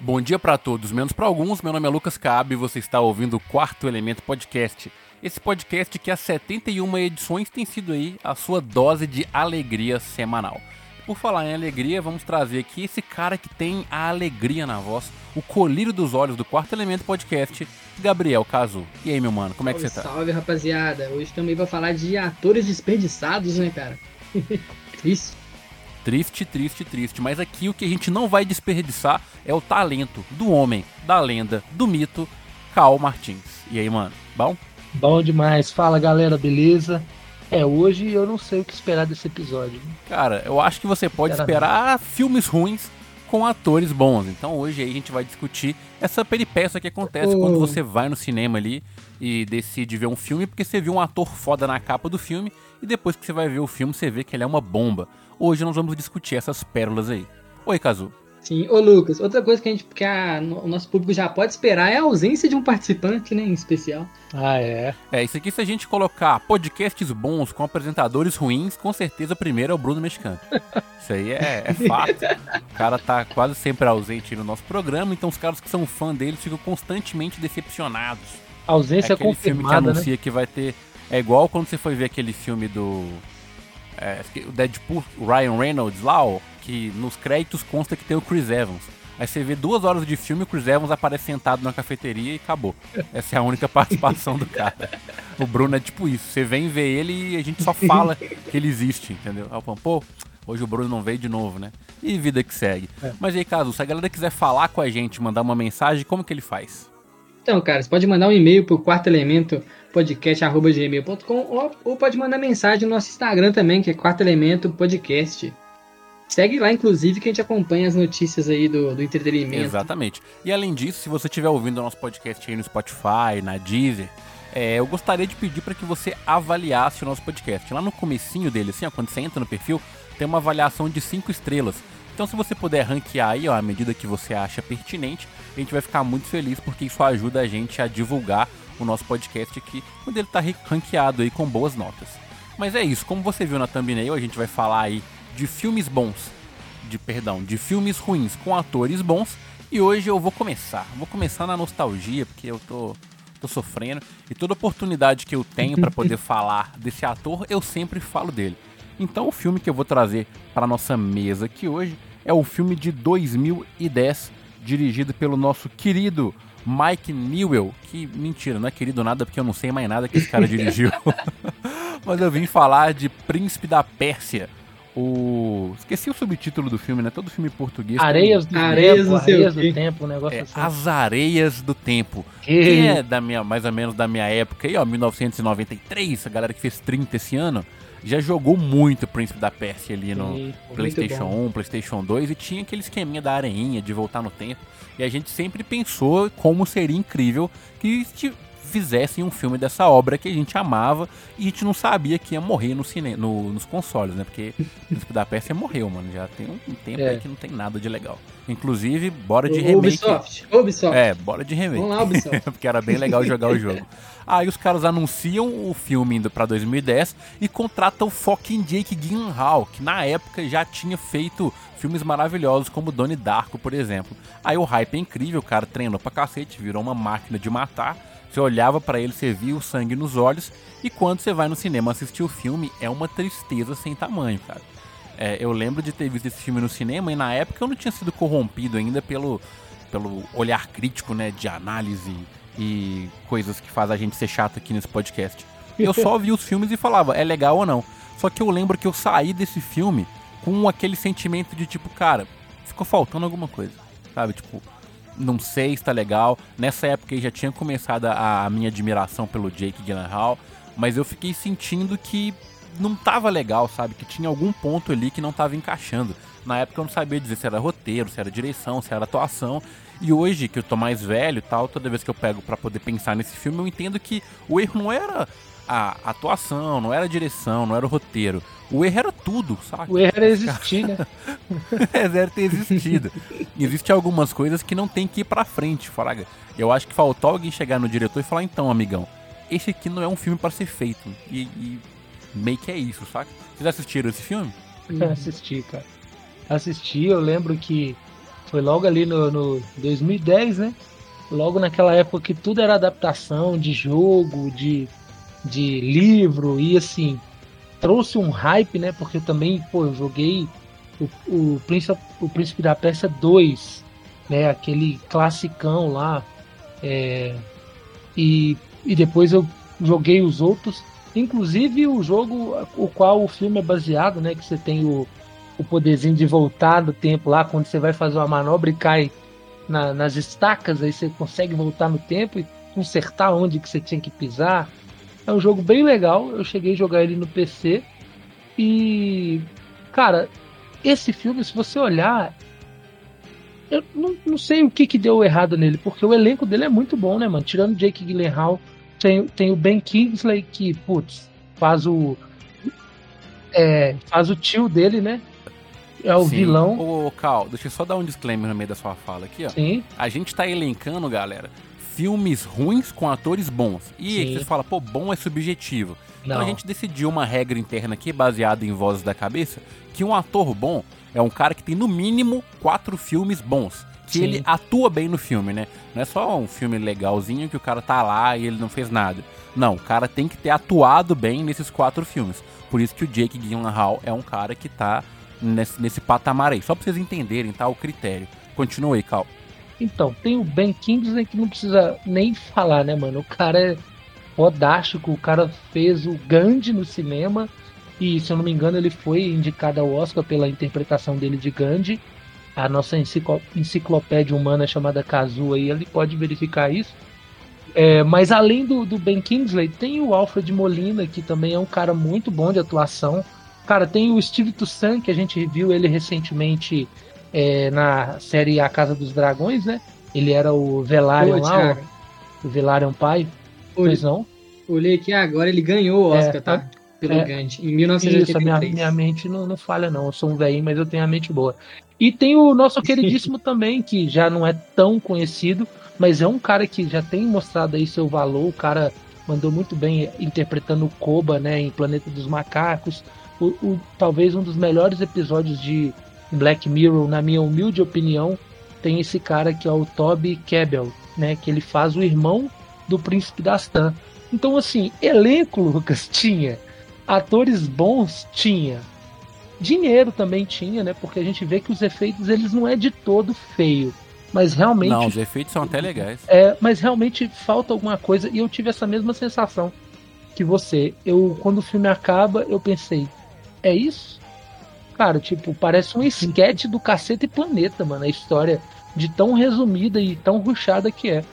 Bom dia para todos, menos para alguns. Meu nome é Lucas Cabe e você está ouvindo o Quarto Elemento Podcast. Esse podcast que há 71 edições tem sido aí a sua dose de alegria semanal. Por falar em alegria, vamos trazer aqui esse cara que tem a alegria na voz, o colírio dos olhos do Quarto Elemento Podcast, Gabriel Cazu. E aí, meu mano, como é que você tá? Salve, rapaziada. Hoje também vai falar de atores desperdiçados, né, cara? Triste. Triste, triste, triste. Mas aqui o que a gente não vai desperdiçar é o talento do homem, da lenda, do mito, Cal Martins. E aí, mano, bom? Bom demais. Fala, galera, beleza? É, hoje eu não sei o que esperar desse episódio. Cara, eu acho que você pode esperar filmes ruins com atores bons. Então hoje aí a gente vai discutir essa peripécia que acontece Oh. quando você vai no cinema ali e decide ver um filme porque você viu um ator foda na capa do filme e depois que você vai ver o filme você vê que ele é uma bomba. Hoje nós vamos discutir essas pérolas aí. Oi, Kazu. Sim, ô Lucas, outra coisa que, a gente, que a- o nosso público já pode esperar é a ausência de um participante, né, em especial. Ah, é. É, isso aqui se a gente colocar podcasts bons com apresentadores ruins, com certeza o primeiro é o Bruno Mexicano. Isso aí é, é fato. O cara tá quase sempre ausente no nosso programa, então os caras que são fã dele ficam constantemente decepcionados. A ausência é aquele filme que confirmada, né? anuncia que vai ter. É igual quando você foi ver aquele filme do. É, o Deadpool, o Ryan Reynolds lá, ó, que nos créditos consta que tem o Chris Evans. Aí você vê duas horas de filme, o Chris Evans aparece sentado na cafeteria e acabou. Essa é a única participação do cara. O Bruno é tipo isso. Você vem ver ele e a gente só fala que ele existe, entendeu? Aí falo, pô, hoje o Bruno não veio de novo, né? E vida que segue. É. Mas aí, caso, se a galera quiser falar com a gente, mandar uma mensagem, como que ele faz? Então, cara, você pode mandar um e-mail pro quarto elemento podcast.gmail.com ou, ou pode mandar mensagem no nosso Instagram também, que é quarto elemento podcast. Segue lá, inclusive, que a gente acompanha as notícias aí do, do entretenimento. Exatamente. E além disso, se você estiver ouvindo o nosso podcast aí no Spotify, na Deezer, é, eu gostaria de pedir para que você avaliasse o nosso podcast. Lá no comecinho dele, assim, ó, quando você entra no perfil, tem uma avaliação de 5 estrelas. Então, se você puder ranquear aí, ó, à medida que você acha pertinente, a gente vai ficar muito feliz, porque isso ajuda a gente a divulgar o nosso podcast aqui, quando ele tá re- ranqueado aí com boas notas. Mas é isso, como você viu na thumbnail, a gente vai falar aí de filmes bons, de perdão, de filmes ruins com atores bons. E hoje eu vou começar, vou começar na nostalgia, porque eu tô, tô sofrendo e toda oportunidade que eu tenho para poder falar desse ator, eu sempre falo dele. Então o filme que eu vou trazer para nossa mesa aqui hoje é o filme de 2010, dirigido pelo nosso querido Mike Newell, que mentira, não é querido nada porque eu não sei mais nada que esse cara dirigiu. Mas eu vim falar de Príncipe da Pérsia. O. Esqueci o subtítulo do filme, né? Todo filme português. Areias do Areias tempo, não sei o areias do tempo, um negócio É, assim. As Areias do Tempo. Que- Quem é da minha, mais ou menos da minha época aí, ó, 1993, a galera que fez 30 esse ano, já jogou muito Príncipe da Pérsia ali no Sim, PlayStation bom. 1, PlayStation 2 e tinha aquele esqueminha da areinha de voltar no tempo. E a gente sempre pensou como seria incrível que fizessem um filme dessa obra que a gente amava e a gente não sabia que ia morrer no cine, no- nos consoles, né? Porque Príncipe da Pérsia morreu, mano. Já tem um, tempo É. aí que não tem nada de legal. Inclusive, bora de O remake. Ubisoft, Ubisoft. É, bora de remake. Vamos lá, Ubisoft. Porque era bem legal jogar o jogo. Aí os caras anunciam o filme indo pra 2010 e contratam o fucking Jake Gyllenhaal, que na época já tinha feito filmes maravilhosos como Donnie Darko, por exemplo. Aí o hype é incrível, o cara treinou pra cacete, virou uma máquina de matar. Você olhava pra ele, você via o sangue nos olhos. E quando você vai no cinema assistir o filme, é uma tristeza sem tamanho, cara. É, eu lembro de ter visto esse filme no cinema e na época eu não tinha sido corrompido ainda pelo, pelo olhar crítico, né, de análise e coisas que faz a gente ser chato aqui nesse podcast. Eu só vi os filmes e falava, é legal ou não. Só que eu lembro que eu saí desse filme com aquele sentimento de tipo, cara, ficou faltando alguma coisa, sabe? Tipo, não sei se tá legal. Nessa época aí já tinha começado a, a minha admiração pelo Jake Gyllenhaal, mas eu fiquei sentindo que não tava legal, sabe? Que tinha algum ponto ali que não tava encaixando. Na época eu não sabia dizer se era roteiro, se era direção, se era atuação. E hoje, que eu tô mais velho e tal, toda vez que eu pego pra poder pensar nesse filme, eu entendo que o erro não era a atuação, não era a direção, não era o roteiro. O erro era tudo, sabe? O erro era existir, né? é, deve ter existido. Existem algumas coisas que não tem que ir pra frente, Fraga. Eu acho que faltou alguém chegar no diretor e falar, então, amigão, esse aqui não é um filme pra ser feito. E, e meio que é isso, saca? Vocês assistiram esse filme? assisti, cara. Assisti, eu lembro que Foi logo ali no, no 2010, né? Logo naquela época que tudo era adaptação de jogo, de, de livro e assim trouxe um hype, né? Porque eu também, pô, eu joguei o, o, Príncipe, o Príncipe da Pérsia 2, né? Aquele classicão lá. É, e, e depois eu joguei os outros, inclusive o jogo o qual o filme é baseado, né? Que você tem o, o poderzinho de voltar no tempo lá, quando você vai fazer uma manobra e cai na, nas estacas, aí você consegue voltar no tempo e consertar onde que você tinha que pisar. É um jogo bem legal. Eu cheguei a jogar ele no PC. E, cara, esse filme, se você olhar, eu não, não sei o que, que deu errado nele, porque o elenco dele é muito bom, né, mano? Tirando Jake Gyllenhaal, tem, tem o Ben Kingsley, que, putz, faz o. É, faz o tio dele, né? É o Sim. vilão. Ô, Cal, deixa eu só dar um disclaimer no meio da sua fala aqui, ó. Sim. A gente tá elencando, galera, filmes ruins com atores bons. E aí você fala, pô, bom é subjetivo. Não. Então a gente decidiu uma regra interna aqui, baseada em vozes da cabeça, que um ator bom é um cara que tem no mínimo quatro filmes bons. Que Sim. ele atua bem no filme, né? Não é só um filme legalzinho que o cara tá lá e ele não fez nada. Não, o cara tem que ter atuado bem nesses quatro filmes. Por isso que o Jake Gyllenhaal é um cara que tá nesse, nesse patamar aí. Só pra vocês entenderem, tá? O critério. Continua aí, Cal. Então, tem o Ben Kingsley que não precisa nem falar, né, mano? O cara é fodástico, o cara fez o Gandhi no cinema e, se eu não me engano, ele foi indicado ao Oscar pela interpretação dele de Gandhi. A nossa enciclopédia humana chamada Kazu aí, ele pode verificar isso. É, mas além do, do, Ben Kingsley, tem o Alfred Molina, que também é um cara muito bom de atuação. Cara, tem o Steve Toussaint, que a gente viu ele recentemente é, na série A Casa dos Dragões, né? Ele era o Velaryon lá, o, o Velaryon pai. Pois não? Olhei aqui agora, ele ganhou o é, Oscar, é, tá? Pelo é, Gandhi, em 1983. Isso, minha, minha mente não, não falha não, eu sou um velhinho, mas eu tenho a mente boa. E tem o nosso queridíssimo também, que já não é tão conhecido, mas é um cara que já tem mostrado aí seu valor, o cara mandou muito bem interpretando o Koba, né, em Planeta dos Macacos, o, o, talvez um dos melhores episódios de Black Mirror, na minha humilde opinião, tem esse cara que é o Toby Kebbell, né, que ele faz o irmão do Príncipe da Astan. Então, assim, elenco, Lucas, tinha. Atores bons, tinha. Dinheiro também tinha, né? Porque a gente vê que os efeitos, eles não é de todo feio. Mas realmente. Não, os efeitos são até legais. É, mas realmente falta alguma coisa. E eu tive essa mesma sensação que você. Eu, quando o filme acaba, eu pensei, é isso? Cara, tipo, parece um esquete do cacete planeta, mano. A história de tão resumida e tão ruchada que é.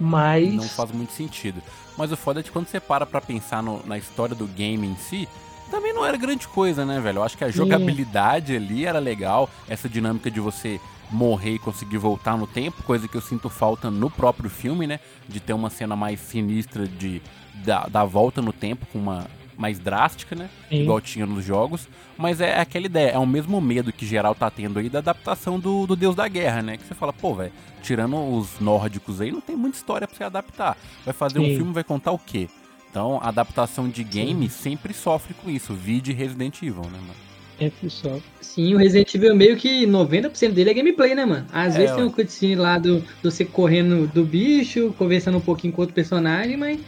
Mas. Não faz muito sentido. Mas o foda é que quando você para pra pensar no, na história do game em si, também não era grande coisa, né, velho? Eu acho que a jogabilidade Sim. ali era legal, essa dinâmica de você morrer e conseguir voltar no tempo, coisa que eu sinto falta no próprio filme, né? De ter uma cena mais sinistra de da, da volta no tempo com uma mais drástica, né? Sim. Igual tinha nos jogos. Mas é aquela ideia, é o mesmo medo que geral tá tendo aí da adaptação do, do Deus da Guerra, né? Que você fala, pô, velho, tirando os nórdicos aí, não tem muita história pra você adaptar. Vai fazer Sim. um filme, vai contar o quê? Então, a adaptação de game Sim. sempre sofre com isso. Vide Resident Evil, né, mano? É só. Sim, o Resident Evil meio que 90% dele é gameplay, né, mano? Às é, vezes tem um cutscene lá do, do você correndo do bicho, conversando um pouquinho com outro personagem, mas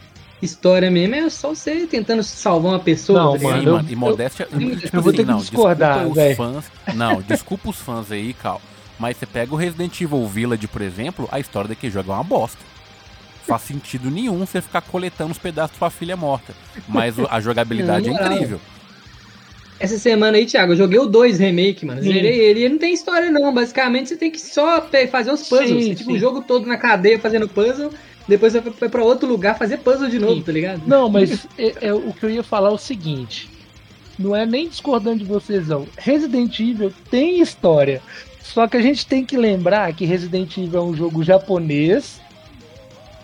história mesmo é só você tentando salvar uma pessoa. Não, tá mano, eu, e modéstia. Eu, eu, eu vou ter que não, discordar, velho. Não, desculpa os fãs aí, Cal. Mas você pega o Resident Evil Village, por exemplo, a história daquele jogo é uma bosta. Faz sentido nenhum você ficar coletando os pedaços da sua filha morta. Mas a jogabilidade é incrível. Essa semana aí, Thiago, eu joguei o 2 remake, mano. Sim. Zerei ele. Ele não tem história, não. Basicamente, você tem que só fazer os puzzles. Sim, tipo, o jogo todo na cadeia fazendo puzzle depois foi pra outro lugar fazer puzzle de novo, Sim. tá ligado? Não, mas é, é, o que eu ia falar é o seguinte. Não é nem discordando de vocês, não. Resident Evil tem história. Só que a gente tem que lembrar que Resident Evil é um jogo japonês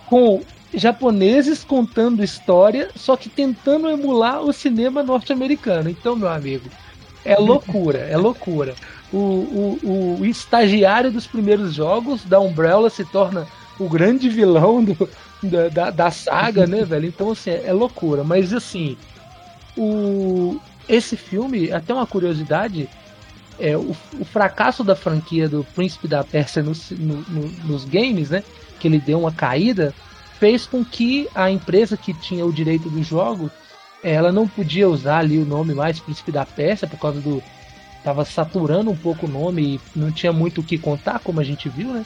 com japoneses contando história, só que tentando emular o cinema norte-americano. Então, meu amigo, é loucura, é loucura. O, o, o estagiário dos primeiros jogos da Umbrella se torna o grande vilão do, da, da, saga, né, velho? Então, assim, é, é loucura. Mas, assim, o, esse filme, até uma curiosidade, é, o, o, fracasso da franquia do Príncipe da Pérsia no, no, no, nos games, né? Que ele deu uma caída, fez com que a empresa que tinha o direito do jogo, ela não podia usar ali o nome mais Príncipe da Pérsia por causa do tava saturando um pouco o nome e não tinha muito o que contar, como a gente viu, né?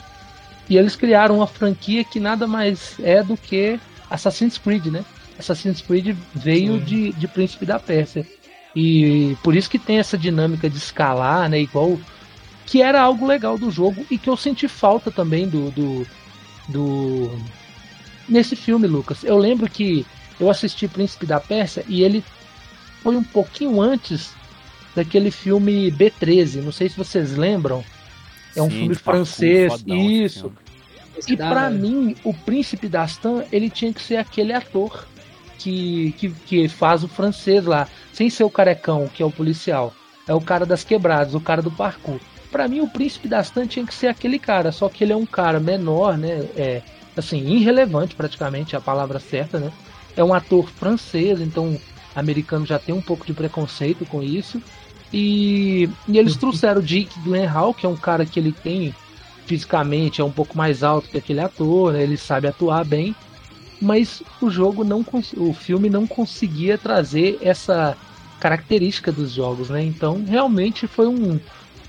E eles criaram uma franquia que nada mais é do que Assassin's Creed, né? Assassin's Creed veio de, de Príncipe da Pérsia. E por isso que tem essa dinâmica de escalar, né? Igual. Que era algo legal do jogo e que eu senti falta também do. do, do... Nesse filme, Lucas. Eu lembro que eu assisti Príncipe da Pérsia e ele foi um pouquinho antes daquele filme B13. Não sei se vocês lembram. É um Sim, filme francês. isso. E para mim, o Príncipe Dastan, ele tinha que ser aquele ator que, que, que faz o francês lá, sem ser o carecão, que é o policial. É o cara das quebradas, o cara do parkour. Para mim, o Príncipe Dastan tinha que ser aquele cara, só que ele é um cara menor, né? É, assim, irrelevante praticamente, é a palavra certa, né? É um ator francês, então americano já tem um pouco de preconceito com isso. E, e eles trouxeram o Jake Gyllenhaal, que é um cara que ele tem fisicamente é um pouco mais alto que aquele ator, né? ele sabe atuar bem, mas o jogo não o filme não conseguia trazer essa característica dos jogos, né? Então realmente foi um,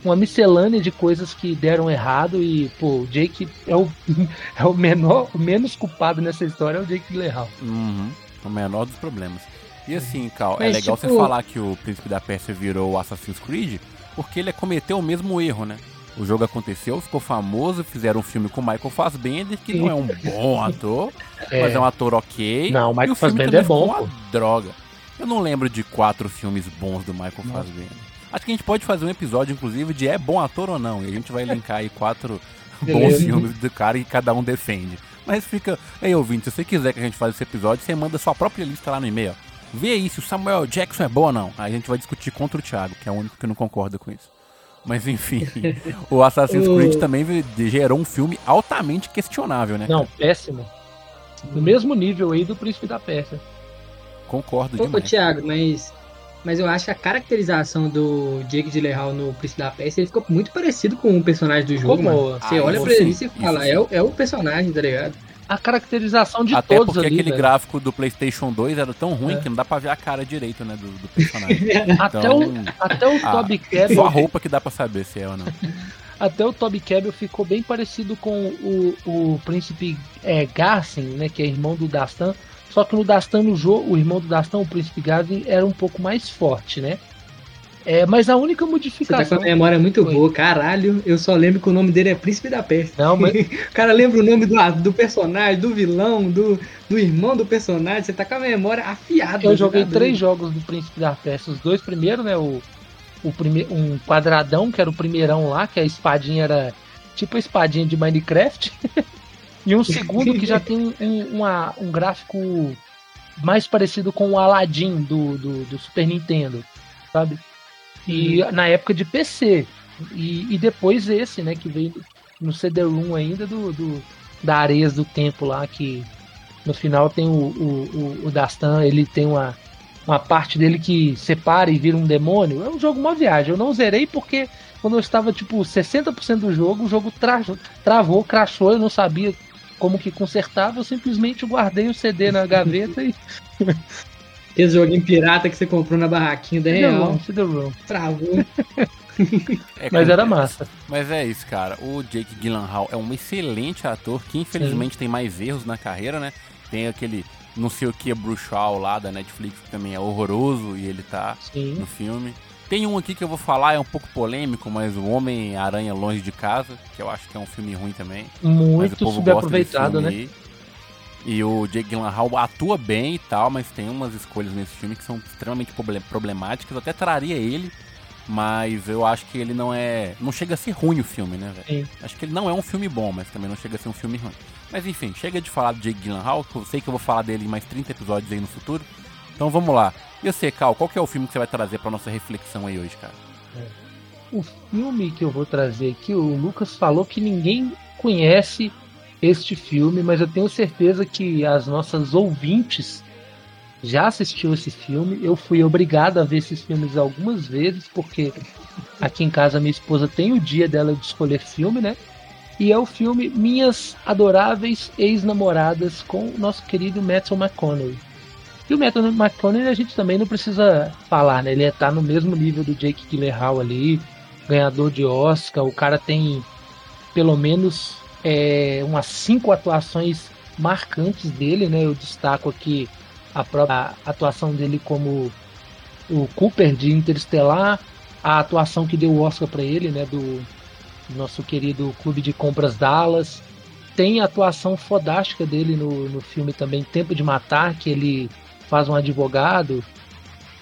uma miscelânea de coisas que deram errado e pô, o Jake é o, é o menor, o menos culpado nessa história é o Jake Gyllenhaal. Uhum, o menor dos problemas. E assim, Cal, é legal tipo... você falar que o Príncipe da Pérsia virou o Assassin's Creed, porque ele cometeu o mesmo erro, né? O jogo aconteceu, ficou famoso, fizeram um filme com o Michael Fassbender, que não é um bom ator, é. mas é um ator ok. Não, o Michael Fassbender é bom. Uma droga. Eu não lembro de quatro filmes bons do Michael Nossa. Fassbender. Acho que a gente pode fazer um episódio, inclusive, de é bom ator ou não. E a gente vai elencar aí quatro bons filmes do cara e cada um defende. Mas fica. Ei, ouvinte, se você quiser que a gente faça esse episódio, você manda sua própria lista lá no e-mail. Vê aí se o Samuel Jackson é bom ou não. Aí a gente vai discutir contra o Thiago, que é o único que não concorda com isso. Mas enfim, o Assassin's Creed também gerou um filme altamente questionável, né? Não, péssimo. No mesmo nível aí do Príncipe da Pérsia. Concordo Ô, demais. Thiago, mas, mas eu acho que a caracterização do Jake Gyllenhaal no Príncipe da Pérsia ele ficou muito parecido com o personagem do jogo, Como? Você ah, olha pra sim, ele e fala, é, é o personagem, tá ligado? A caracterização de Até todos porque ali, aquele velho. gráfico do PlayStation 2 era tão ruim é. que não dá pra ver a cara direito, né, do, do personagem. até, então, o, até o ah, Toby Cabell... Só a roupa que dá pra saber se é ou não. até o Toby Cabell ficou bem parecido com o, o príncipe é, Garcin, né, que é irmão do Dastan, só que no Dastan, no jogo, o irmão do Dastan, o príncipe Garcin, era um pouco mais forte, né? É, mas a única modificação. Você tá com a memória muito foi. boa, caralho. Eu só lembro que o nome dele é Príncipe da Peste. Não, mas... o cara lembra o nome do, do personagem, do vilão, do, do irmão do personagem. Você tá com a memória afiada. Eu joguei três jogos do Príncipe da Peste. Os dois primeiros, né? O, o prime... Um quadradão, que era o primeirão lá, que a espadinha era tipo a espadinha de Minecraft. e um segundo que já tem um, uma, um gráfico mais parecido com o Aladdin do, do, do Super Nintendo, sabe? E uhum. na época de PC. E, e, depois esse, né, que veio no CD-ROM ainda do, do, da Areias do Tempo lá, que no final tem o, o, o, o Dastan, ele tem uma, uma parte dele que separa e vira um demônio. É um jogo uma viagem. Eu não zerei porque quando eu estava tipo 60% do jogo, o jogo tra travou, crashou, eu não sabia como que consertava, eu simplesmente guardei o CD na gaveta e Esse joguinho pirata que você comprou na barraquinha da Real. Travou. É, mas era massa. Mas é isso, cara. O Jake Gyllenhaal é um excelente ator que infelizmente Sim. tem mais erros na carreira, né? Tem aquele não sei o que Bruxal lá da Netflix que também é horroroso e ele tá Sim. no filme. Tem um aqui que eu vou falar, é um pouco polêmico, mas o Homem-Aranha Longe de Casa, que eu acho que é um filme ruim também. Muito subaproveitado, né? Aí. E o Jake Gyllenhaal atua bem e tal, mas tem umas escolhas nesse filme que são extremamente problemáticas. Eu até traria ele, mas eu acho que ele não é. Não chega a ser ruim o filme, né, velho? Acho que ele não é um filme bom, mas também não chega a ser um filme ruim. Mas enfim, chega de falar do Jake Gyllenhaal, que eu sei que eu vou falar dele em mais 30 episódios aí no futuro. Então vamos lá. E você, Cal, qual que é o filme que você vai trazer pra nossa reflexão aí hoje, cara? É. O filme que eu vou trazer aqui, o Lucas falou que ninguém conhece este filme, mas eu tenho certeza que as nossas ouvintes já assistiu esse filme. Eu fui obrigado a ver esses filmes algumas vezes, porque Aqui em casa, minha esposa tem o dia dela de escolher filme, né? E é o filme Minhas Adoráveis Ex-Namoradas com o nosso querido Matthew McConaughey. E o Matthew McConaughey a gente também não precisa falar, né? Ele está no mesmo nível do Jake Gyllenhaal ali, ganhador de Oscar. O cara tem pelo menos é, umas cinco atuações marcantes dele, né? Eu destaco aqui a própria atuação dele como o Cooper de Interestelar, a atuação que deu o Oscar para ele, né? Do nosso querido Clube de Compras Dallas. Tem a atuação fodástica dele no, no filme também Tempo de Matar, que ele faz um advogado.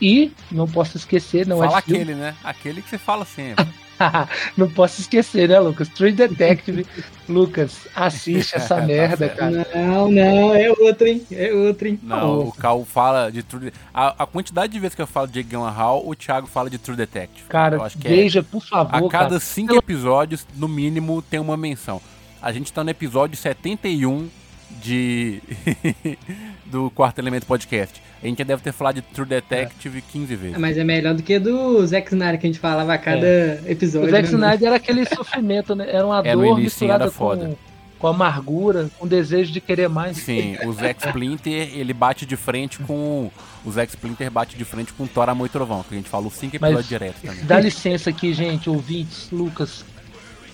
E, não posso esquecer, não Fala é aquele, né? Aquele que você fala sempre. não posso esquecer, né, Lucas? True Detective. Lucas, assiste essa Tá merda, cara. Não, não, é outro, hein? É outro, hein? Não, o Cal fala de True a, a quantidade de vezes que eu falo de Gyllenhaal, o Thiago fala de True Detective. Cara, é veja, por A favor, cada cara. cinco episódios, no mínimo, tem uma menção. A gente tá no episódio 71 de do Quarto Elemento Podcast. A gente já deve ter falado de True Detective 15 vezes. Mas é melhor do que do Zack Snyder que a gente falava a cada O episódio. Zack né, Snyder era aquele sofrimento, né? Era uma É, no dor misturada era foda. com, com amargura, com desejo de querer mais. Sim, o Zack Splinter, ele bate de frente com. O Zack Splinter bate de frente com o Thor Amor e Trovão, que a gente falou cinco Mas- episódios direto também. Dá licença aqui, gente, ouvintes, Lucas.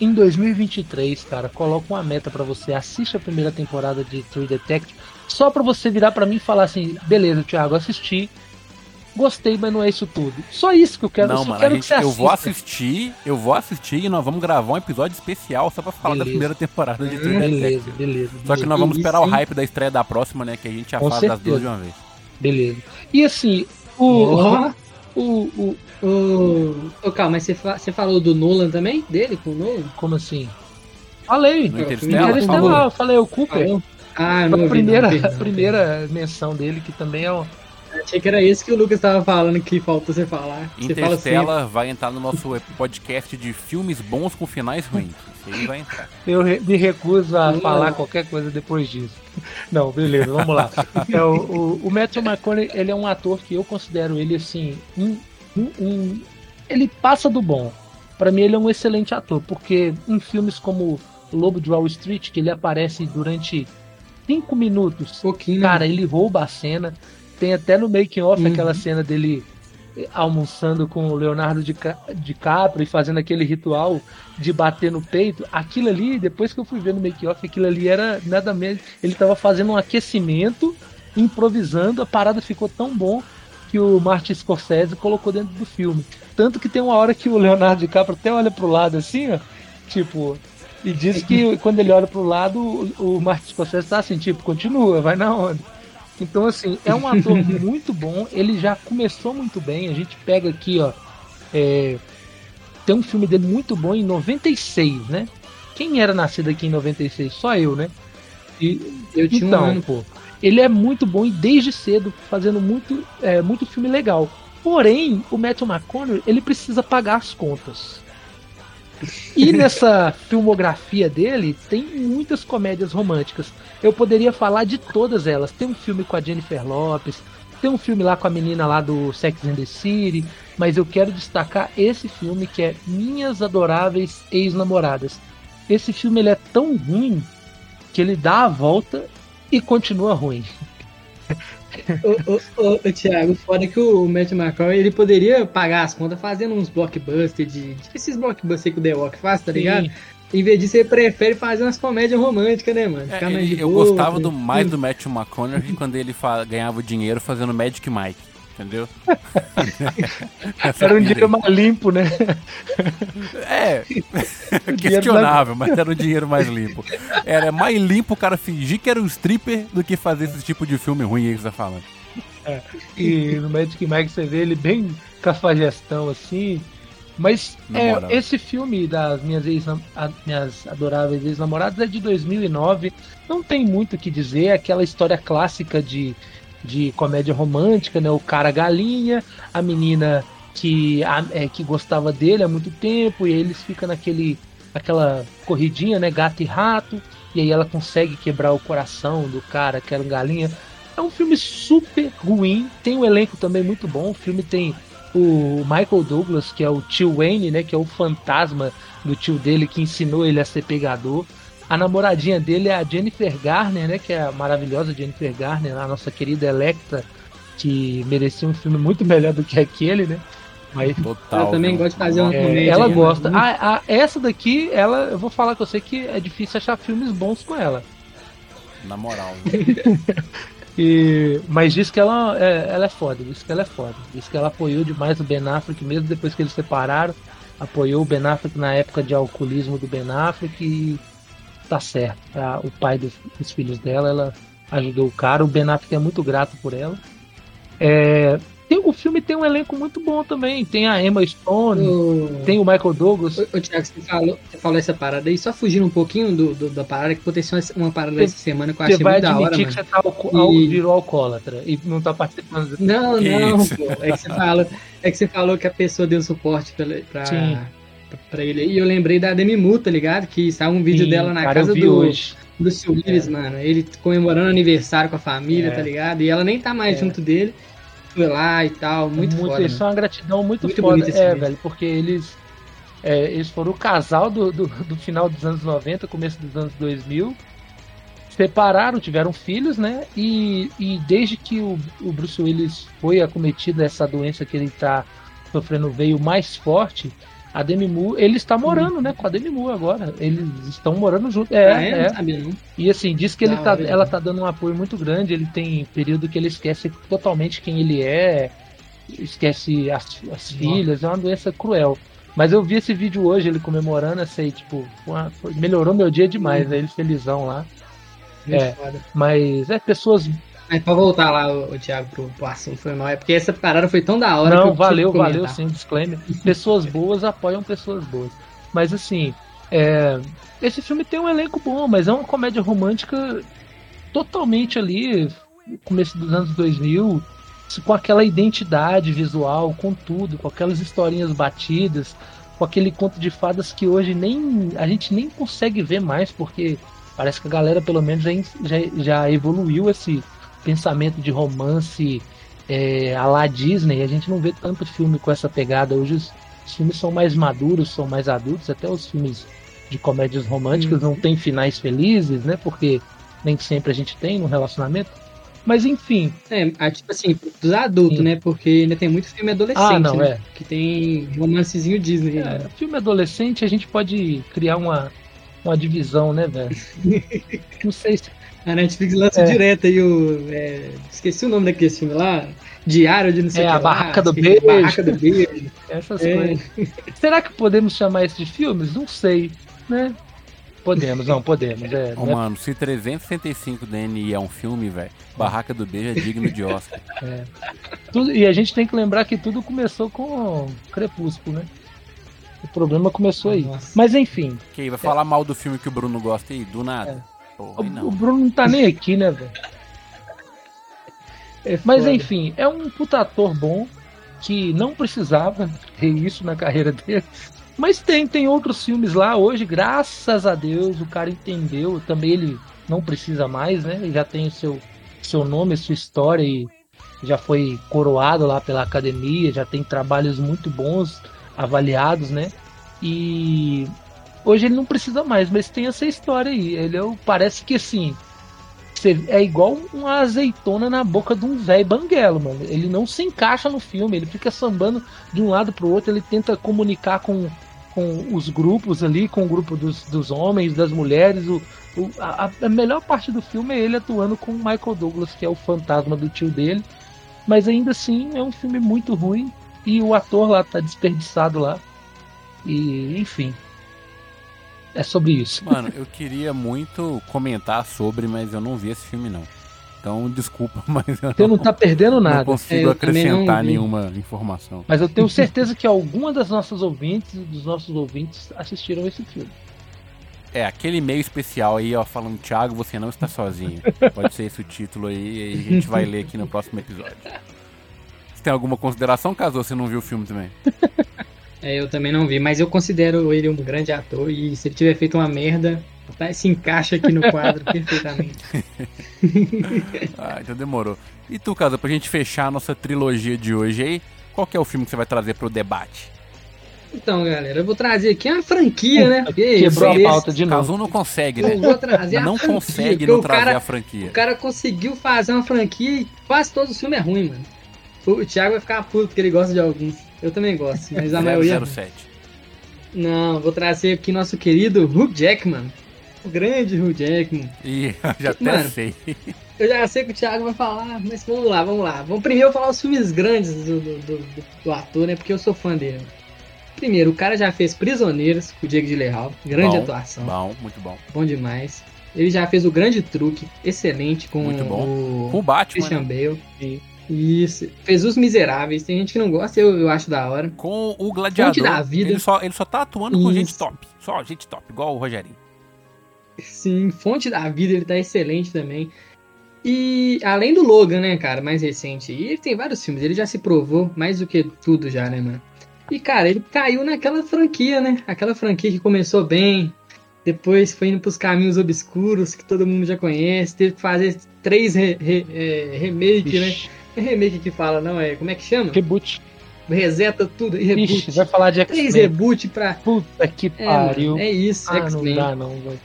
Em 2023, cara, coloca uma meta pra você. Assiste a primeira temporada de True Detective. Só pra você virar pra mim e falar assim: beleza, Thiago, assisti. Gostei, mas não é isso tudo. Só isso que eu quero. eu Não, só mano, a quero gente, que você eu vou assistir, eu vou assistir e nós vamos gravar um episódio especial só pra falar da Beleza. primeira temporada de True Beleza, Detective. beleza. Só que beleza. nós vamos esperar o hype da estreia da próxima, né? Que a gente já Com faz das certeza. duas de uma vez. Beleza. E assim, o. Ó, o, o o... Ô, calma, mas você, fa- você falou do Nolan também? Dele, com o Nolan? como assim? Falei. No Eu Interstellar, eu falei o Cooper. Falou? Ah, eu não a ouvi, primeira, não, a perdão. primeira menção dele, que também é um. Achei que era isso que o Lucas tava falando que faltou você falar. Você fala assim, Interstellar vai entrar no nosso podcast de filmes bons com finais ruins. Aí vai entrar. Eu re- me recuso a Não. falar qualquer coisa depois disso. Não, beleza, vamos lá. É, o, o, o Matthew McConaughey, ele é um ator que eu considero ele assim, um, um- ele passa do bom. Pra mim ele é um excelente ator, porque em filmes como Lobo de Wall Street, que ele aparece durante cinco minutos, pouquinho. Cara, ele rouba a cena. Tem até no making off Uhum. aquela cena dele eh, almoçando com o Leonardo Dica- DiCaprio e fazendo aquele ritual de bater no peito. Aquilo ali, depois que eu fui ver no making off, aquilo ali era nada menos. Ele tava fazendo um aquecimento, improvisando, a parada ficou tão bom que o Martin Scorsese colocou dentro do filme. Tanto que tem uma hora que o Leonardo DiCaprio até olha pro lado assim, ó, tipo, e diz que quando ele olha pro lado, o, o Martin Scorsese tá assim, tipo, continua, vai na onda. Então, assim, é um ator muito bom. Ele já começou muito bem. A gente pega aqui, ó. é, tem um filme dele muito bom em 96, né? Quem era nascido aqui em 96? Só eu, né? E, Eu tinha então, um ano. pô, ele é muito bom e desde cedo fazendo muito, é, muito filme legal. Porém, o Matthew McConaughey, ele precisa pagar as contas. E nessa filmografia dele, tem muitas comédias românticas. Eu poderia falar de todas elas. Tem um filme com a Jennifer Lopez, tem um filme lá com a menina lá do Sex and the City, mas eu quero destacar esse filme que é Minhas Adoráveis Ex-Namoradas. Esse filme ele é tão ruim que ele dá a volta e continua ruim. Ô, ô, ô, ô, Thiago, foda que o Matt McCoy, ele poderia pagar as contas fazendo uns blockbusters de, de esses blockbusters que o The Rock faz, tá ligado? Em vez disso, ele prefere fazer umas comédias românticas, né, mano? É, ele- de eu boa, gostava né? do, mais do Matthew McConaughey quando ele fa- ganhava dinheiro fazendo Magic Mike. Entendeu? Era um dinheiro mais limpo, né? É, questionável, mas era um dinheiro mais limpo. Era mais limpo o cara fingir que era um stripper do que fazer esse tipo de filme ruim aí que você tá falando. E no Magic Mike você vê ele bem cafajestão assim. Mas é, esse filme das minhas, ex minhas adoráveis ex-namoradas é de 2009. Não tem muito o que dizer. É aquela história clássica de, de comédia romântica, né? O cara galinha, a menina que, a- é, que gostava dele há muito tempo, e aí eles ficam naquele, aquela corridinha, né? Gato e rato. E aí ela consegue quebrar o coração do cara um galinha. É um filme super ruim. Tem um elenco também muito bom. O filme tem o Michael Douglas, que é o tio Wayne, né? Que é o fantasma do tio dele que ensinou ele a ser pegador. A namoradinha dele é a Jennifer Garner, né? Que é a maravilhosa Jennifer Garner, a nossa querida Electra, que merecia um filme muito melhor do que aquele, né? Mas Total, eu também gosto de fazer uma é, comédia. Ela aí, gosta. Né? A, a, essa daqui, ela, eu vou falar que eu sei que é difícil achar filmes bons com ela. Na moral. e, mas diz que ela é, ela é foda, diz que ela é foda. Diz que ela apoiou demais o Ben Affleck, mesmo depois que eles separaram. Apoiou o Ben Affleck na época de alcoolismo do Ben Affleck e tá certo. A, o pai dos, dos, filhos dela, ela ajudou o cara. O Ben Affleck é muito grato por ela. É, tem, o filme tem um elenco muito bom também. Tem a Emma Stone, o... tem o Michael Douglas. Ô, Thiago, você falou, você falou essa parada aí, só fugindo um pouquinho do, do da parada, que aconteceu uma parada você, essa semana que eu achei muito da hora. Você vai admitir que você tá ao, e... virou alcoólatra e não tá participando. Não, não, pô. É que, você falou, é que você falou que a pessoa deu suporte pra, pra, pra ele. E eu lembrei da Demi Moore, tá ligado? Que saiu um vídeo Sim, dela na cara, casa do... Hoje. Bruce Willis, é. mano. Ele comemorando aniversário com a família, é. tá ligado? E ela nem tá mais é. junto dele foi lá e tal, muito, muito foda. Isso é uma gratidão muito, muito foda, é, vídeo. velho, porque eles é, eles foram o casal do, do, do, final dos anos 90, começo dos anos 2000. Separaram, tiveram filhos, né? E, e desde que o, o Bruce Willis foi acometido dessa doença que ele tá sofrendo veio mais forte, a Demi Moore, ele está morando, né, com a Demi Moore agora. Eles estão morando juntos. É, ah, é, é. Sabia, não. E assim, diz que ele tá, ela tá dando um apoio muito grande. Ele tem período que ele esquece totalmente quem ele é, esquece as, as filhas, é uma doença cruel. Mas eu vi esse vídeo hoje, ele comemorando, assim, tipo, uma, melhorou meu dia demais, uhum. ele felizão lá. é, mas é pessoas mas pra voltar lá, o, o Thiago, pro, pro assunto foi mal, é porque essa parada foi tão da hora. Não, valeu, valeu sim, disclaimer. Pessoas boas apoiam pessoas boas. Mas assim, é, esse filme tem um elenco bom, mas é uma comédia romântica totalmente ali, começo dos anos 2000, com aquela identidade visual, com tudo, com aquelas historinhas batidas, com aquele conto de fadas que hoje nem a gente nem consegue ver mais, porque parece que a galera pelo menos já, já, já evoluiu esse pensamento de romance é, a la Disney, a gente não vê tanto filme com essa pegada. Hoje os, os filmes são mais maduros, são mais adultos, até os filmes de comédias românticas uhum. não têm finais felizes, né? Porque nem sempre a gente tem no relacionamento. Mas enfim. É, tipo assim, dos adultos, Sim. né? Porque ainda tem muito filme adolescente, ah, não, né? é. Que tem romancezinho Disney. É, né? Filme adolescente a gente pode criar uma, uma divisão, né, velho? não sei se a Netflix lança é. direto aí o. É, esqueci o nome daquele filme lá. Diário de não sei é, o que. É, a Barraca do Beijo. Barraca do Beijo. Essas é. coisas. Será que podemos chamar isso de filmes? Não sei, né? Podemos, não, podemos. É, oh, né? Mano, se 365 DNI é um filme, velho, Barraca do Beijo é digno de Oscar. É. Tudo, e a gente tem que lembrar que tudo começou com Crepúsculo, né? O problema começou aí. Nossa. Mas enfim. Que vai falar mal do filme que o Bruno gosta aí, do nada. Porra, o, o, Bruno não tá nem aqui, né, velho? É Mas enfim, é um puta ator bom que não precisava ter isso na carreira dele. Mas tem, tem outros filmes lá hoje, graças a Deus, o cara entendeu. Também ele não precisa mais, né? Ele já tem o seu, seu nome, sua história e já foi coroado lá pela academia, já tem trabalhos muito bons avaliados, né? E Hoje ele não precisa mais, mas tem essa história aí. Ele é, parece que assim. É igual uma azeitona na boca de um velho banguelo, mano. Ele não se encaixa no filme, ele fica sambando de um lado pro outro, ele tenta comunicar com, com os grupos ali, com o grupo dos, dos homens, das mulheres. O, o a, a, melhor parte do filme é ele atuando com o Michael Douglas, que é o fantasma do tio dele. Mas ainda assim é um filme muito ruim e o ator lá tá desperdiçado lá. E enfim, é sobre isso. Mano, eu queria muito comentar sobre, mas eu não vi esse filme não. Então, desculpa, mas eu Você não, não tá perdendo nada. Não consigo é, acrescentar nenhuma informação. Mas eu tenho certeza que alguma das nossas ouvintes, dos nossos ouvintes, assistiram esse filme. É, aquele e-mail especial aí, ó, falando, Thiago, você não está sozinho. Pode ser esse o título aí, e a gente vai ler aqui no próximo episódio. Você tem alguma consideração, caso você não viu o filme também? É, eu também não vi, mas eu considero ele um grande ator e se ele tiver feito uma merda, tá, se encaixa aqui no quadro perfeitamente. ah, então demorou. E tu, Casa, pra gente fechar a nossa trilogia de hoje aí, Qual que é o filme que você vai trazer pro debate? Então, galera, eu vou trazer aqui uma franquia, né? Que Quebrou a pauta de novo. Caso não consegue, né? Eu vou trazer a Não franquia, consegue não trazer cara, a franquia. O cara conseguiu fazer uma franquia e quase todo o filme é ruim, mano. O Thiago vai ficar puto porque ele gosta de alguns. Eu também gosto, mas a maioria. 007. Não, vou trazer aqui nosso querido Hugh Jackman. O grande Hugh Jackman. Ih, já até Mano. sei. Eu já sei que o Thiago vai falar, mas vamos lá, vamos lá. Vamos primeiro falar os filmes grandes do, do, do- do- ator, né? Porque eu sou fã dele. Primeiro, o cara já fez Prisioneiros com o Diego de Leal. Grande Bom, atuação. Bom, muito bom. Bom demais. Ele já fez o Grande Truque, excelente, com Muito bom. o Com o Batman, Christian né? Bale. Isso. Fez Os Miseráveis. Tem gente que não gosta, eu, eu acho da hora. Com o Gladiador. Fonte da Vida. Ele só, ele só tá atuando com gente Isso. top. Só gente top, igual o Rogerinho. Sim, Fonte da Vida, ele tá excelente também. E além do Logan, né, cara, mais recente. E ele tem vários filmes, ele já se provou mais do que tudo já, né, mano? E, cara, ele caiu naquela franquia, né? Aquela franquia que começou bem, depois foi indo pros caminhos obscuros, que todo mundo já conhece. Teve que fazer três re, re- é, remake, né? Ixi, remake que fala, não é? Como é que chama? Reboot. Reseta tudo e reboot. Ixi, vai falar de Três X-Men. reboot pra. Puta que É, pariu. mano, é isso, ah, não X-Men. dá não, velho.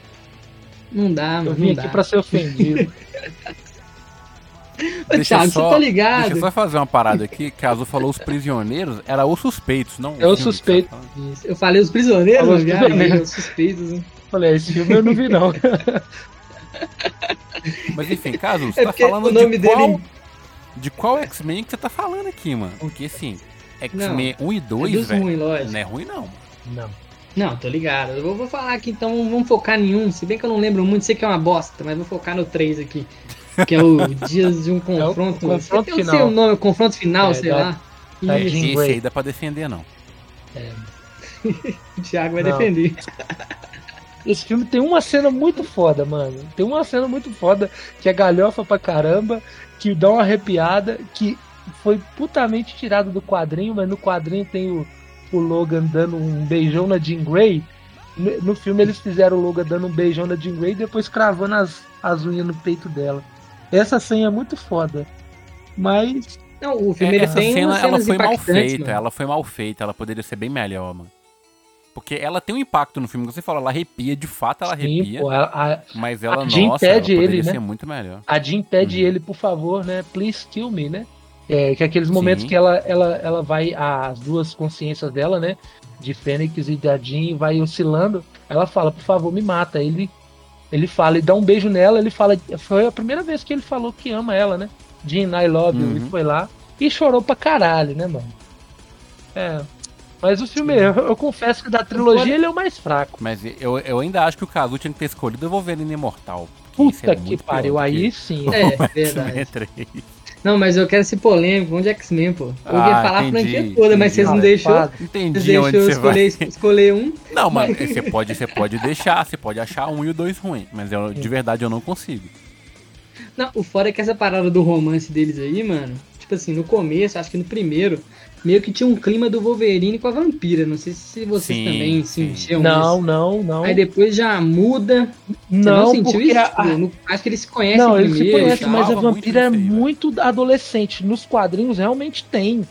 Não dá, Eu mano. vim não aqui dá. pra ser ofendido. Ô, Thiago, você tá ligado? Deixa eu só fazer uma parada aqui, que a Azul falou os prisioneiros, era os suspeitos, não É o filme que suspeito. você tá. Isso. Eu falei os prisioneiros, Falou os prisioneiros. os suspeitos. né? Falei, esse filme eu não vi não. Mas enfim, caso, você É tá falando o nome de qual, dele- de qual X-Men que você tá falando aqui, mano? Porque assim, X-Men 1 e É 2, dos velho, ruins, lógico. não é ruim não. Não. Não, tô ligado. Eu vou, vou falar aqui então, vamos focar em um. Se bem que eu não lembro muito, sei que é uma bosta, mas vou focar no 3 aqui. Que é o Dias de um Confronto. É confronto eu não sei final. o nome, o confronto final, É, sei da- lá. Jean Esse aí dá pra defender, não. o Thiago vai Não. defender. Esse filme tem uma cena muito foda, mano. Tem uma cena muito foda que é galhofa pra caramba, que dá uma arrepiada, que foi putamente tirado do quadrinho, mas no quadrinho tem o, o Logan dando um beijão na Jean Grey. No, no filme eles fizeram o Logan dando um beijão na Jean Grey e depois cravando as, as unhas no peito dela. Essa cena é muito foda. Mas Não, o filme É, ele essa tem cena, ela foi mal feita, mano. ela foi mal feita, ela poderia ser bem melhor, mano. Porque ela tem um impacto no filme, como você falou, ela arrepia, de fato ela sim, arrepia, pô, a, mas ela, a Jean nossa, ela pede poderia ele, né? ser muito melhor. a Jean pede Uhum. ele, por favor, né? Please kill me, né? É, que é aqueles momentos Sim. que ela, ela, ela vai, as duas consciências dela, né? De Fênix e da Jean, vai oscilando. Ela fala, por favor, me mata. Ele, ele fala, e dá um beijo nela. Ele fala, foi a primeira vez que ele falou que ama ela, né? Jean, I love you. Uhum. E foi lá e chorou pra caralho, né, mano? É. Mas o filme, eu, eu confesso que da trilogia ele é o mais fraco. Mas eu, eu ainda acho que o Kazu tinha que ter escolhido o Wolverine Imortal. isso Puta é que muito pariu, aí sim. É, X-Men verdade. 3. Não, mas eu quero ser polêmico, onde é X-Men, pô? Eu Ah, ia falar entendi, a franquia toda, mas vocês não entendi. deixou. Safado. Vocês Entendi onde deixou eu você vai. escolher, escolher um. Não, mano, você pode, você pode deixar, você pode achar um e o dois ruim, mas eu, de verdade eu não consigo. Não, o fora é que essa parada do romance deles aí, mano, tipo assim, no começo, acho que no primeiro, meio que tinha um clima do Wolverine com a vampira. Não sei se vocês Sim, também sim. sentiam Não, isso. não, não. Aí depois já muda. Você não, não, sentiu porque isso? a- Tipo, acho que eles se conhecem Não, ele se primeiro. conhece, e mas a vampira é velho. muito adolescente. Nos quadrinhos realmente tem.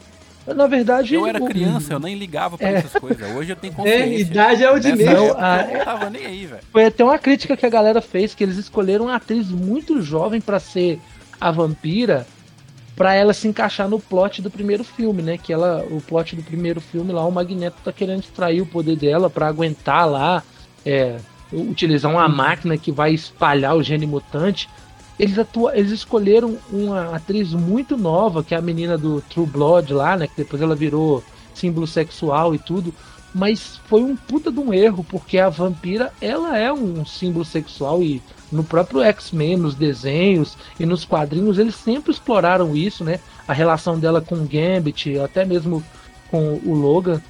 Na verdade. Eu era criança, eu nem ligava pra É. essas coisas. Hoje eu tenho tal. consciência. É, idade é o de Nessa meio. Não, época a- eu não tava nem aí, velho. Foi até uma crítica que a galera fez, que eles escolheram uma atriz muito jovem pra ser a vampira, pra ela se encaixar no plot do primeiro filme, né? Que ela, o plot do primeiro filme lá, o Magneto tá querendo extrair o poder dela pra aguentar lá, é, utilizar uma máquina que vai espalhar o gene mutante. Eles, atua, eles escolheram uma atriz muito nova, que é a menina do True Blood lá, né? Que depois ela virou símbolo sexual e tudo. Mas foi um puta de um erro, porque a vampira, ela é um símbolo sexual e no próprio X-Men, nos desenhos e nos quadrinhos, eles sempre exploraram isso, né? A relação dela com o Gambit, até mesmo com o Logan.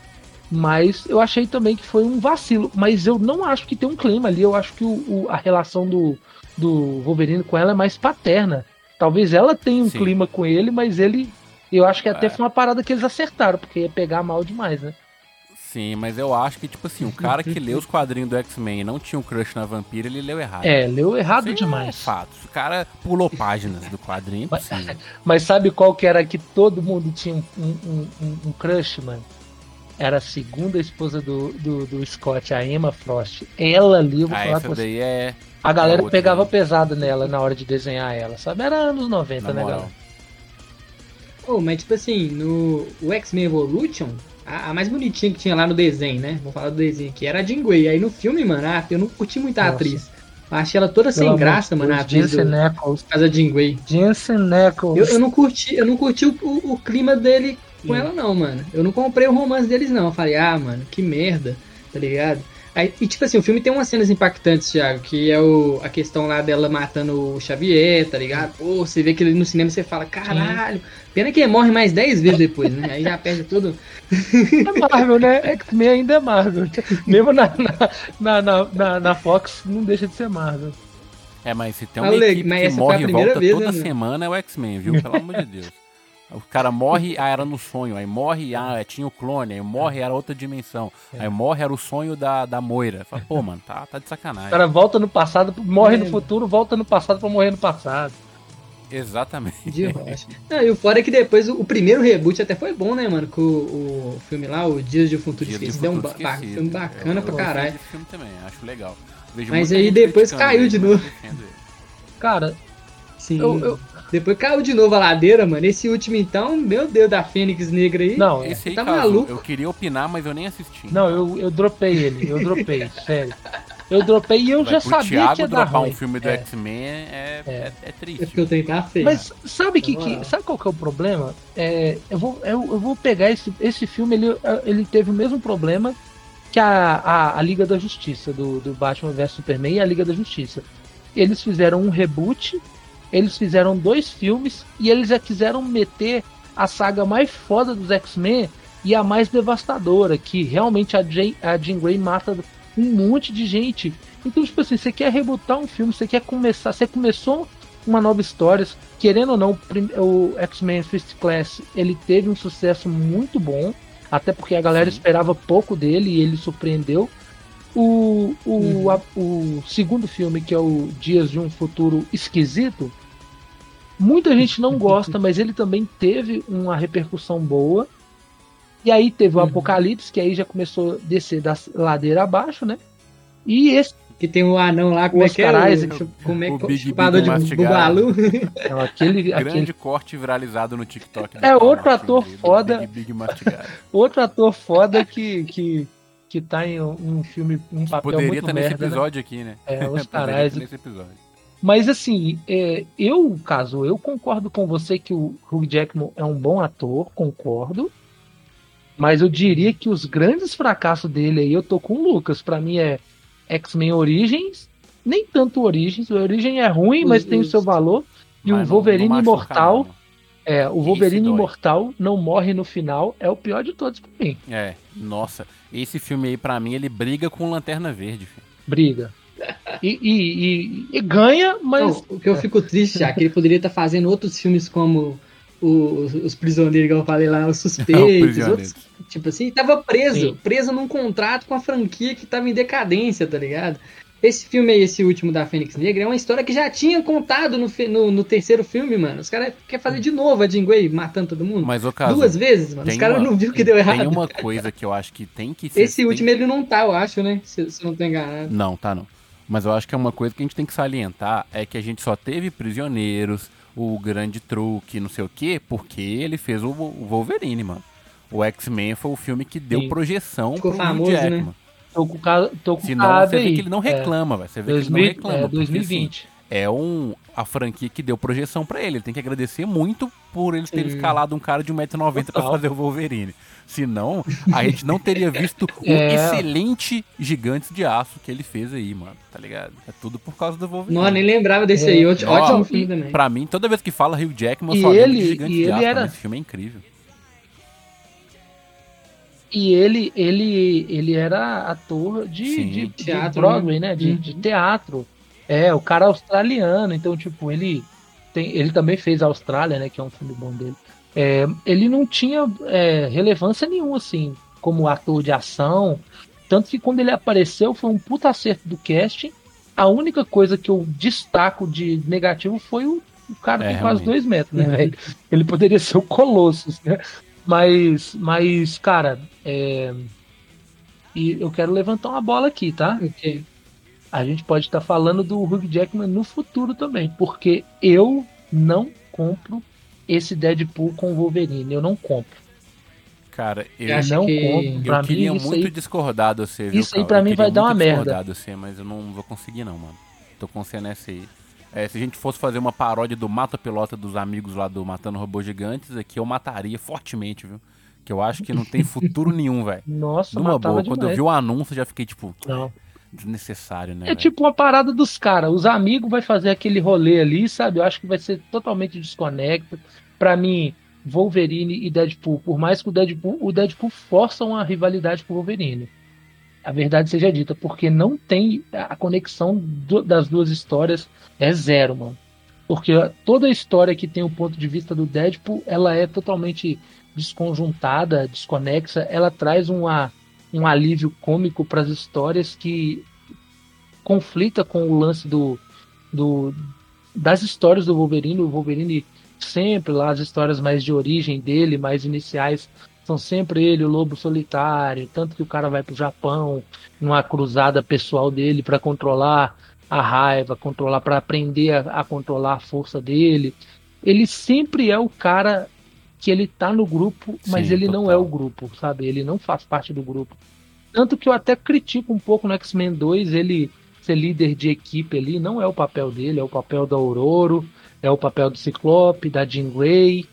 Mas eu achei também que foi um vacilo. Mas eu não acho que tem um clima ali. Eu acho que o, o- a relação do, do Wolverine com ela é mais paterna. Talvez ela tenha um Sim. clima com ele, mas ele. Eu acho que até É. foi uma parada que eles acertaram, porque ia pegar mal demais, né? Sim, mas eu acho que, tipo assim, o cara que leu os quadrinhos do X-Men e não tinha um crush na vampira, ele leu errado. É, leu errado aí É demais. fato. O cara pulou páginas do quadrinho, é impossível. Mas sabe qual que era que todo mundo tinha um, um, um- um crush, mano? Era a segunda esposa do, do, do Scott, a Emma Frost. Ela ali, eu vou Ah, falar essa com você. daí é. A galera é pegava né? pesado nela na hora de desenhar ela, sabe? Era anos 90, Na né, moral. galera? Oh, mas tipo assim, no o X-Men Evolution, a, a mais bonitinha que tinha lá no desenho, né? Vou falar do desenho aqui, era a Jean Grey. Aí no filme, mano, ah, eu não curti muito a Nossa. atriz. Eu achei ela toda sem Pelo graça, mano, a atriz do, Jensen Ackles. por causa da Jean Grey. Jensen Ackles. Eu, eu não curti, eu não curti o, o- o clima dele com Sim. ela, não, mano. Eu não comprei o romance deles, não. Eu falei, ah, mano, que merda, tá ligado? Aí, e tipo assim, o filme tem umas cenas impactantes, Thiago, que é o, a questão lá dela matando o Xavier, tá ligado? Pô, você vê que ele no cinema você fala, caralho, pena que ele morre mais 10 vezes depois, né? Aí já perde tudo. É Marvel, né? X-Men ainda é Marvel. Mesmo na, na, na, na, na- Fox, não deixa de ser Marvel. É, mas se tem uma Leg, equipe mas que morre e volta vez, toda né, semana é o X-Men, viu? Pelo amor de Deus. O cara morre, ah, era no sonho. Aí morre, ah, tinha o clone. Aí morre, era outra dimensão. É. Aí morre, era o sonho da, da Moira. Fala, pô, mano, tá, tá de O sacanagem. cara volta no passado, morre É. no futuro, volta no passado pra morrer no passado. Exatamente. De rocha. Não, e o fora é que depois o, o primeiro reboot até foi bom, né, mano? Com o, o filme lá, o Dias de um Futuro Dias de Esquecido, deu um Futuro ba- Esquecido. filme bacana Eu- pra eu caralho. desse filme também, acho legal. Vejo Mas aí depois caiu de novo. Cara, Sim. eu, eu- Depois caiu de novo a ladeira, mano. Esse último, então, meu Deus, da Fênix Negra aí. não, é. Esse aí, tá caso, maluco? eu queria opinar, mas eu nem assisti. Não, eu, eu dropei ele, eu dropei, sério. Eu dropei e eu Vai, já sabia Thiago que ia dar ruim. um filme do É. X-Men é, é, é triste. É porque o trem tá feio. Mas sabe que, que sabe qual que é o problema? É, eu, vou, eu, eu vou pegar esse, esse filme, ele, ele teve o mesmo problema que a, a, a Liga da Justiça, do, do Batman vs Superman e a Liga da Justiça. Eles fizeram um reboot, eles fizeram dois filmes e eles já quiseram meter a saga mais foda dos X-Men e a mais devastadora, que realmente a, Jay, a Jean Grey mata um monte de gente. Então, tipo assim, você quer rebootar um filme, você quer começar, você começou uma nova história, querendo ou não, o X-Men First Class, ele teve um sucesso muito bom, até porque a galera Sim. esperava pouco dele e ele surpreendeu. O, o, Uhum. a- o segundo filme, que é o Dias de um Futuro Esquisito, muita gente não gosta, mas ele também teve uma repercussão boa. E aí teve o Uhum. Apocalipse, que aí já começou a descer da ladeira abaixo, né? E esse Que tem o anão lá, como é que é? O, Isaac. como é O que é? Big Chupador Big de bubalu. não, aquele, Grande aquele corte viralizado no TikTok. É outro ator do foda. Big Big outro ator foda que, que, que tá em um filme, um papel Poderia muito estar nesse merda. né? episódio aqui, né? É, Oscar Poderia estar Isaac. nesse episódio. Mas assim, é, eu, caso, eu concordo com você que o Hugh Jackman é um bom ator, concordo. Mas eu diria que os grandes fracassos dele aí, eu tô com o Lucas. Pra mim é X-Men Origins, nem tanto Origins. O Origem é ruim, mas tem o seu valor. E o Mas não- Wolverine não machuca, Imortal, não. é, o Wolverine. Imortal não morre no final, é o pior de todos pra mim. É, nossa. Esse filme aí, pra mim, ele briga com Lanterna Verde, filho. Briga. E, e- e- e ganha, mas Não, o que eu fico triste já, que ele poderia estar fazendo outros filmes como os, os prisioneiros, que eu falei lá, os suspeitos, outros, tipo assim, tava preso, Sim. preso num contrato com a franquia que tava em decadência, tá ligado? Esse filme aí, esse último da Fênix Negra, é uma história que já tinha contado no, no, no terceiro filme, mano. Os caras querem fazer de novo a Jean Grey matando todo mundo. Mas, o caso, Duas vezes, mano. Os caras não viram que deu errado. Tem uma coisa que eu acho que tem que ser. Esse último ele não tá, eu acho, né? Se, se eu não tô enganado. Não, tá não. Mas eu acho que é uma coisa que a gente tem que salientar é que a gente só teve prisioneiros, o grande truque, não sei o quê, porque ele fez o, o Wolverine, mano. O X-Men foi o filme que deu Sim. projeção Ficou pro famoso, né? Jackman. tô com tô com Senão você vê aí. que ele não reclama, velho. Você vê que ele 2000, não reclama. é, porque, 2020. assim, é um, a franquia que deu projeção pra ele. Ele tem que agradecer muito por eles terem Sim. escalado um cara de 1,90m pra Total. fazer o Wolverine. Senão, a gente não teria visto o É. excelente Gigantes de Aço que ele fez aí, mano. Tá ligado? É tudo por causa do Wolverine. Não, nem lembrava desse É. aí. Ótimo, Ó, ótimo filme também. Pra mim, toda vez que fala Hugh Jackman, eu E só ele- de Gigantes e de ele Aço. Era- Esse filme é incrível. E ele, ele, ele era ator de, Sim. de, de Teatro, Broadway, né? De, Uhum. de teatro. É, o cara australiano, então, tipo, ele tem, ele também fez a Austrália, né? Que é um filme bom dele. É, ele não tinha é, relevância nenhuma, assim, como ator de ação. Tanto que quando ele apareceu foi um puta acerto do casting. A única coisa que eu destaco de negativo foi o, o cara É, tem quase dois metros, né, velho? Ele poderia ser o Colossus, né? Mas, mas cara, é... e eu quero levantar uma bola aqui, tá? O quê? A gente pode estar falando do Hugh Jackman no futuro também, porque eu não compro esse Deadpool com o Wolverine, eu não compro. Cara, eu, acha não que- compro. eu Pra queria mim, isso muito aí, discordar de você, viu, isso aí pra Eu mim queria vai dar uma merda. discordar de você, mas eu não vou conseguir não, mano. Tô com você nessa aí. É, se a gente fosse fazer uma paródia do Mata Pelota dos amigos lá do Matando Robôs Gigantes, aqui eu mataria fortemente, viu? Que eu acho que não tem futuro nenhum, velho. nossa, Numa boa, quando eu demais. vi o anúncio, eu já fiquei, tipo, Não. Desnecessário, né? É velho? tipo uma parada dos caras. Os amigos vai fazer aquele rolê ali, sabe? Eu acho que vai ser totalmente desconecto. Pra mim, Wolverine e Deadpool, por mais que o Deadpool, o Deadpool força uma rivalidade com o Wolverine. A verdade seja dita, porque não tem a conexão do- das duas histórias é zero, mano. Porque toda a história que tem o ponto de vista do Deadpool, ela é totalmente desconjuntada, desconexa. Ela traz uma, um alívio cômico para as histórias que conflita com o lance do, do das histórias do Wolverine. O Wolverine sempre lá as histórias mais de origem dele, mais iniciais, são sempre ele, o lobo solitário, tanto que o cara vai pro Japão numa cruzada pessoal dele para controlar a raiva, controlar para aprender a, a controlar a força dele. Ele sempre é o cara que ele tá no grupo, mas Sim, ele não total. é o grupo, sabe? Ele não faz parte do grupo. Tanto que eu até critico um pouco no X-Men 2 ele ser líder de equipe ali, não é o papel dele, é o papel da Aurora, é o papel do Ciclope, da Jean Grey,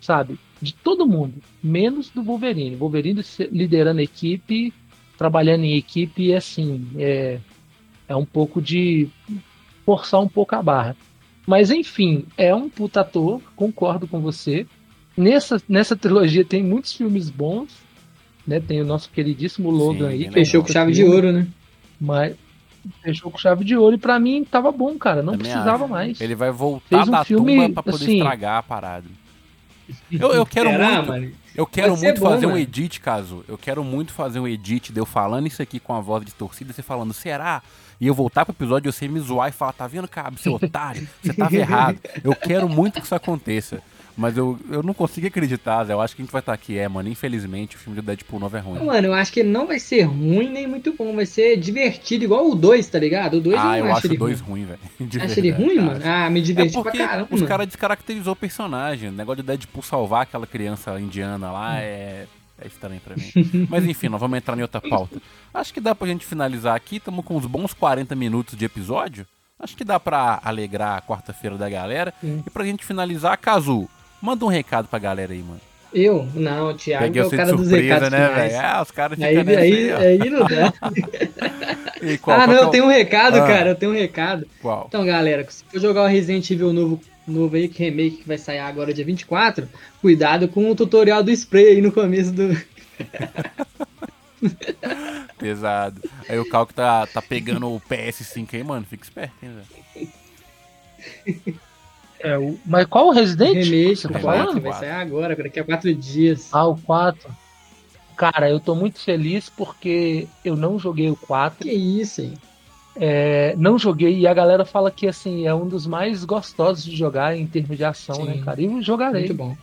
sabe? De todo mundo, menos do Wolverine. Wolverine liderando a equipe, trabalhando em equipe, é assim, é, é um pouco de forçar um pouco a barra. Mas enfim, é um puta ator, concordo com você. Nessa, nessa trilogia tem muitos filmes bons, né? Tem o nosso queridíssimo Logan Sim, aí. que é um Fechou com puta chave de filme, ouro, né? Mas fechou com chave de ouro e pra mim tava bom, cara. Não Também precisava acho. mais. Ele vai voltar Fez um da filme, tumba pra poder assim- estragar a parada. Eu, eu quero Será, muito, mano? eu quero muito bom, fazer um mano. edit, caso. Eu quero muito fazer um edit de eu falando isso aqui com a voz de torcida, você falando, será? E eu voltar pro episódio e você me zoar e falar, tá vendo, Cabo, seu otário? Você tava errado. Eu quero muito que isso aconteça. Mas eu, eu não consigo acreditar, Zé. Eu acho que a gente vai estar aqui. É, mano, infelizmente o filme do Deadpool 9 é ruim. Mano, eu acho que ele não vai ser ruim nem muito bom. Vai ser divertido, igual o 2, tá ligado? O 2 ah, eu eu acho ele dois ruim. velho. Acha ele ruim, cara. mano? Ah, me É diverti pra porque caramba. os caras descaracterizou o personagem. O negócio de Deadpool salvar aquela criança indiana lá é, é estranho pra mim. Mas enfim, nós vamos entrar em outra pauta. Acho que dá pra gente finalizar aqui. Estamos com uns bons 40 minutos de episódio. Acho que dá pra alegrar a quarta-feira da galera. Sim. E pra gente finalizar, Cazu, manda um recado pra galera aí, mano. Eu? Não, o Thiago Peguei é o cara dos surpresa, recados né, finais. velho? Ah, os caras ficam Aí, aí, aí, aí não dá. Qual, ah, qual não, que é eu tenho um recado, Ah. cara. Eu tenho um recado. Qual? Então, galera, se for jogar o Resident Evil novo, novo aí, que remake que vai sair agora dia 24, cuidado com o tutorial do spray aí no começo do. Pesado. Aí o Cal que tá, tá pegando o PS5 aí, mano. Fica esperto, hein, velho. É, o... Mas qual o Resident? remake, o tá Remake, quatro, falando? vai sair agora, daqui a quatro dias. Ah, o 4. Cara, eu tô muito feliz porque eu não joguei o 4. Que isso, hein? É, não joguei e a galera fala que assim é um dos mais gostosos de jogar em termos de ação, Sim. né, cara? E eu jogarei. Muito bom.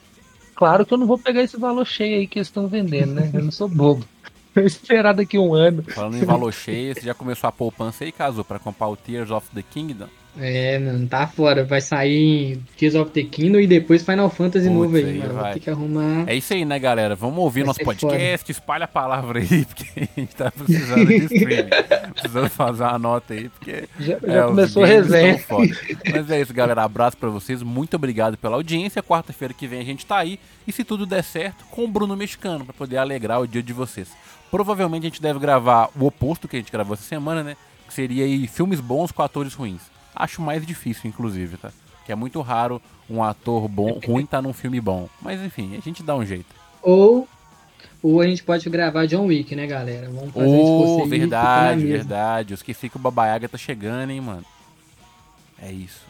Claro que eu não vou pegar esse valor cheio aí que eles estão vendendo, né? Eu não sou bobo. Eu esperar daqui um ano. Falando em valor cheio, você já começou a poupança aí, Cazu, pra comprar o Tears of the Kingdom? É, mano, tá fora. Vai sair Tears of the Kingdom e depois Final Fantasy Putz, novo aí, aí mano. Vou vai. ter que arrumar. É isso aí, né, galera? Vamos ouvir Vai nosso podcast, espalha a palavra aí, porque a gente tá precisando de streaming. precisando fazer uma nota aí, porque Já, já é, começou a resenha. Mas é isso, galera. Abraço pra vocês. Muito obrigado pela audiência. Quarta-feira que vem a gente tá aí. E se tudo der certo, com o Bruno Mexicano, pra poder alegrar o dia de vocês. Provavelmente a gente deve gravar o oposto que a gente gravou essa semana, né? Que seria aí filmes bons com atores ruins. Acho mais difícil, inclusive, tá? Que é muito raro um ator bom, ruim tá num filme bom. Mas enfim, a gente dá um jeito. Ou, ou a gente pode gravar John Wick, né, galera? Vamos fazer esforço aí, verdade, verdade. Eu esqueci que o Babaiaga tá chegando, hein, mano. É isso.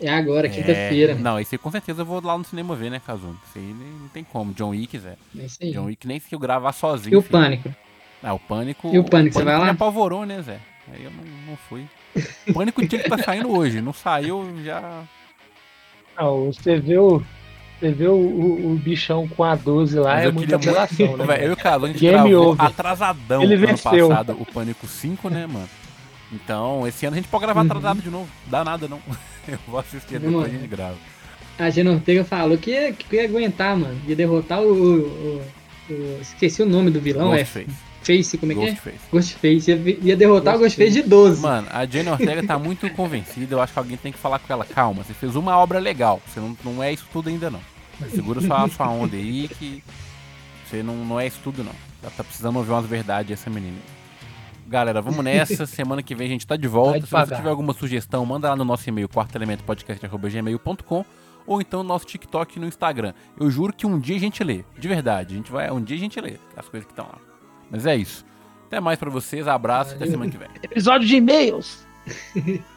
É agora, quinta-feira. É... Não, esse aí com certeza eu vou lá no cinema ver, né, Cazuno? Isso aí não tem como. John Wick, Zé. É isso aí. John Wick nem se eu gravar sozinho. E o filho. Pânico? Ah, o Pânico. E o Pânico, você vai lá? Me apavorou, né, Zé? Aí eu não, não fui. O Pânico tinha que estar saindo hoje. Não saiu, já. Ah, você vê o. Você vê o, o, o bichão com a 12 lá, Mas é muita queria muito- apelação, né? Eu e o Cazuno, a gente Game gravou over. atrasadão Ele ano venceu. passado o Pânico 5, né, mano? Então, esse ano a gente pode gravar Uhum. atrasado de novo. Dá nada, não. Eu vou assistir depois a gente grava. A Gina Ortega falou que ia, que ia aguentar, mano. Ia derrotar o. o- o- esqueci o nome do vilão, é Ghostface. Face, como é que é? Ghostface. Ghostface. Ia, ia derrotar o Ghostface. Ghostface de 12. Mano, a Jane Ortega tá muito convencida. Eu acho que alguém tem que falar com ela. Calma, você fez uma obra legal. Você não, não é isso tudo ainda, não. Segura sua, sua onda aí que você não, não é isso tudo, não. Ela tá precisando ouvir umas verdades, essa menina. Galera, vamos nessa. Semana que vem a gente tá de volta. Se você tiver alguma sugestão, manda lá no nosso e-mail, quartoelementopodcast.gmail.com ou então no nosso TikTok e no Instagram. Eu juro que um dia a gente lê. De verdade. A gente vai, um dia a gente lê as coisas que estão lá. Mas é isso. Até mais pra vocês. Abraço e até Valeu. semana que vem. Episódio de e-mails.